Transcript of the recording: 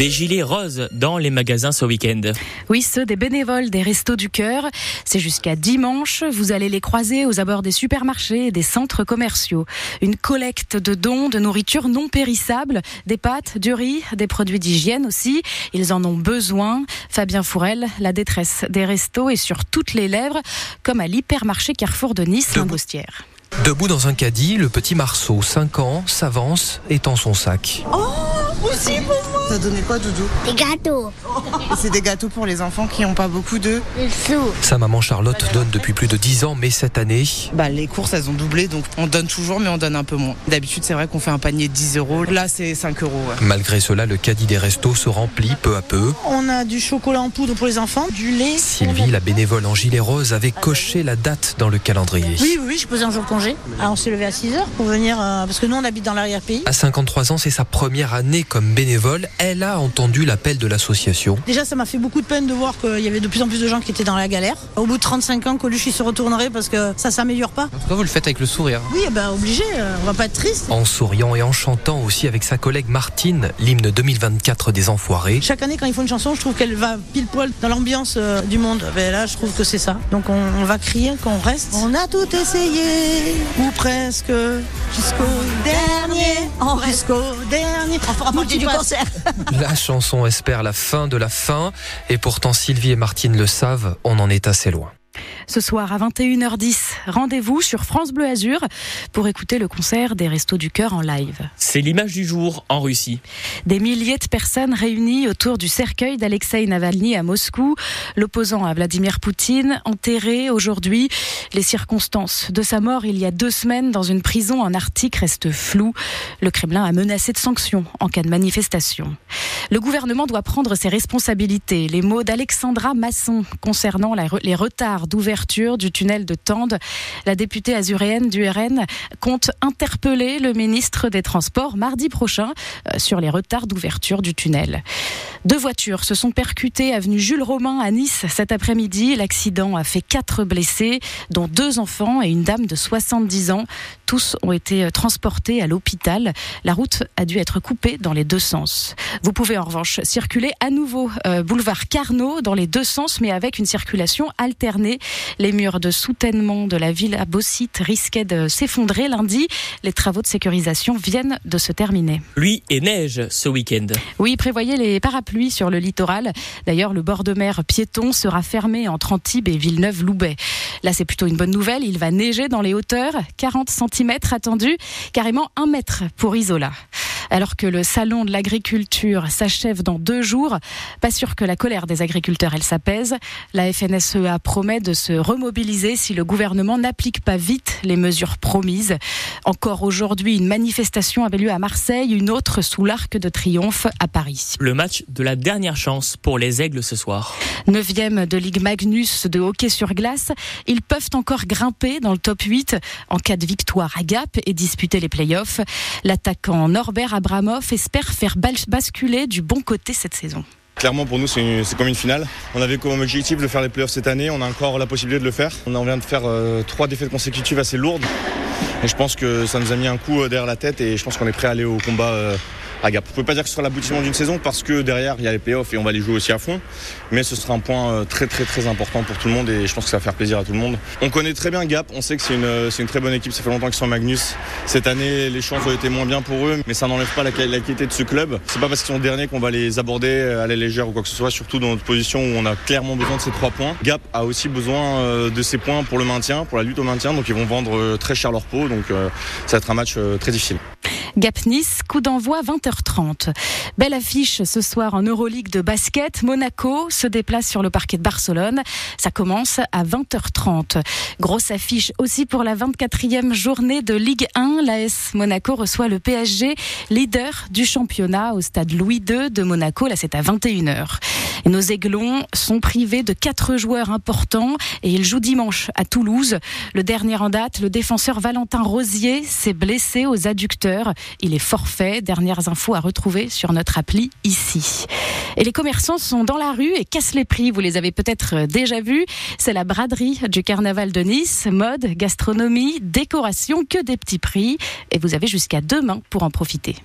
Des gilets roses dans les magasins ce week-end. Oui, ceux des bénévoles des Restos du Cœur. C'est jusqu'à dimanche. Vous allez les croiser aux abords des supermarchés et des centres commerciaux. Une collecte de dons de nourriture non périssable, des pâtes, du riz, des produits d'hygiène aussi. Ils en ont besoin. Fabien Fourel, la détresse des restos est sur toutes les lèvres, comme à l'hypermarché Carrefour de Nice, Boustière. Debout dans un caddie, le petit Marceau, 5 ans, s'avance et tend son sac. Oh, aussi Ça donnait quoi, Doudou Des gâteaux. C'est des gâteaux pour les enfants qui n'ont pas beaucoup d'œufs. Sa maman Charlotte donne depuis plus de 10 ans, mais cette année... Bah, les courses, elles ont doublé, donc on donne toujours, mais on donne un peu moins. D'habitude, c'est vrai qu'on fait un panier de 10 euros. Là, c'est 5 euros. Ouais. Malgré cela, le caddie des restos se remplit peu à peu. On a du chocolat en poudre pour les enfants, du lait. Sylvie, la bénévole en gilet rose, avait coché la date dans le calendrier. Oui, oui, oui, je posais un jour de congé. Alors on s'est levé à 6 heures pour venir, euh, parce que nous on habite dans l'arrière-pays. À 53 ans, c'est sa première année comme bénévole. Elle a entendu l'appel de l'association. Déjà, ça m'a fait beaucoup de peine de voir qu'il y avait de plus en plus de gens qui étaient dans la galère. Au bout de 35 ans, Coluche il se retournerait parce que ça s'améliore pas. En tout cas, vous le faites avec le sourire. Oui, eh ben obligé, euh, on va pas être triste. En souriant et en chantant aussi avec sa collègue Martine, l'hymne 2024 des Enfoirés. Chaque année, quand il faut une chanson, je trouve qu'elle va pile poil dans l'ambiance euh, du monde. Ben là, je trouve que c'est ça. Donc on, on va crier qu'on reste. On a tout essayé, ou presque, jusqu'au dernier. On reste jusqu'au dernier. On fera partie du concert. La chanson espère la fin de la fin, et pourtant Sylvie et Martine le savent, on en est assez loin. Ce soir à 21h10, rendez-vous sur France Bleu Azur pour écouter le concert des Restos du Cœur en live. C'est l'image du jour en Russie. Des milliers de personnes réunies autour du cercueil d'Alexei Navalny à Moscou, l'opposant à Vladimir Poutine, enterré aujourd'hui. Les circonstances de sa mort il y a deux semaines dans une prison en Arctique restent floues. Le Kremlin a menacé de sanctions en cas de manifestation. Le gouvernement doit prendre ses responsabilités. Les mots d'Alexandra Masson concernant les retards d'ouverture du tunnel de Tende. La députée azuréenne du RN compte interpeller le ministre des Transports mardi prochain euh, sur les retards d'ouverture du tunnel. Deux voitures se sont percutées avenue Jules Romain à Nice cet après-midi. L'accident a fait quatre blessés, dont deux enfants et une dame de 70 ans. Tous ont été euh, transportés à l'hôpital. La route a dû être coupée dans les deux sens. Vous pouvez en revanche circuler à nouveau euh, boulevard Carnot dans les deux sens, mais avec une circulation alternée. Les murs de soutènement de la ville à risquaient de s'effondrer lundi. Les travaux de sécurisation viennent de se terminer. Lui et neige ce week-end. Oui, prévoyez les parapluies sur le littoral. D'ailleurs, le bord de mer piéton sera fermé entre Antibes et Villeneuve-Loubet. Là, c'est plutôt une bonne nouvelle. Il va neiger dans les hauteurs. 40 cm attendus, carrément un mètre pour Isola. Alors que le salon de l'agriculture s'achève dans deux jours, pas sûr que la colère des agriculteurs, elle s'apaise. La FNSEA promet de se remobiliser si le gouvernement n'applique pas vite les mesures promises. Encore aujourd'hui, une manifestation avait lieu à Marseille, une autre sous l'Arc de Triomphe à Paris. Le match de la dernière chance pour les Aigles ce soir. Neuvième de Ligue Magnus de hockey sur glace, ils peuvent encore grimper dans le top 8 en cas de victoire à Gap et disputer les playoffs. L'attaquant Norbert Abramov espère faire basculer du bon côté cette saison. Clairement pour nous c'est comme une finale. On avait comme objectif de faire les playoffs cette année, on a encore la possibilité de le faire. On vient de faire euh, trois défaites consécutives assez lourdes et je pense que ça nous a mis un coup euh, derrière la tête et je pense qu'on est prêt à aller au combat euh, à Gap. On ne peut pas dire que ce sera l'aboutissement d'une saison parce que derrière il y a les playoffs et on va les jouer aussi à fond. Mais ce sera un point euh, très très très important pour tout le monde et je pense que ça va faire plaisir à tout le monde. On connaît très bien Gap, on sait que c'est une, une, très bonne équipe, ça fait longtemps qu'ils sont Magnus. Cette année les chances ont été moins bien pour eux, mais ça n'enlève pas la, qualité de ce club. C'est pas parce qu'ils sont derniers qu'on va les aborder à la légère ou quoi que ce soit, surtout dans notre position où on a clairement besoin de ces trois points. Gap a aussi besoin euh, de ces points pour le maintien, pour la lutte au maintien, donc ils vont vendre euh, très cher leur peau, donc ça va être un match très difficile. Gap Nice, coup d'envoi 20h30. Belle affiche ce soir en Euroleague de basket. Monaco se déplace sur le parquet de Barcelone. Ça commence à 20h30. Grosse affiche aussi pour la 24e journée de Ligue 1. L'AS Monaco reçoit le PSG, leader du championnat au stade Louis II de Monaco. Là, c'est à 21h. Et nos Aiglons sont privés de quatre joueurs importants et ils jouent dimanche à Toulouse. Le dernier en date, le défenseur Valentin Rosier s'est blessé aux adducteurs. Il est forfait. Dernières infos à retrouver sur notre appli ici. Et les commerçants sont dans la rue et cassent les prix. Vous les avez peut-être déjà vus. C'est la braderie du carnaval de Nice. Mode, gastronomie, décoration, que des petits prix. Et vous avez jusqu'à demain pour en profiter.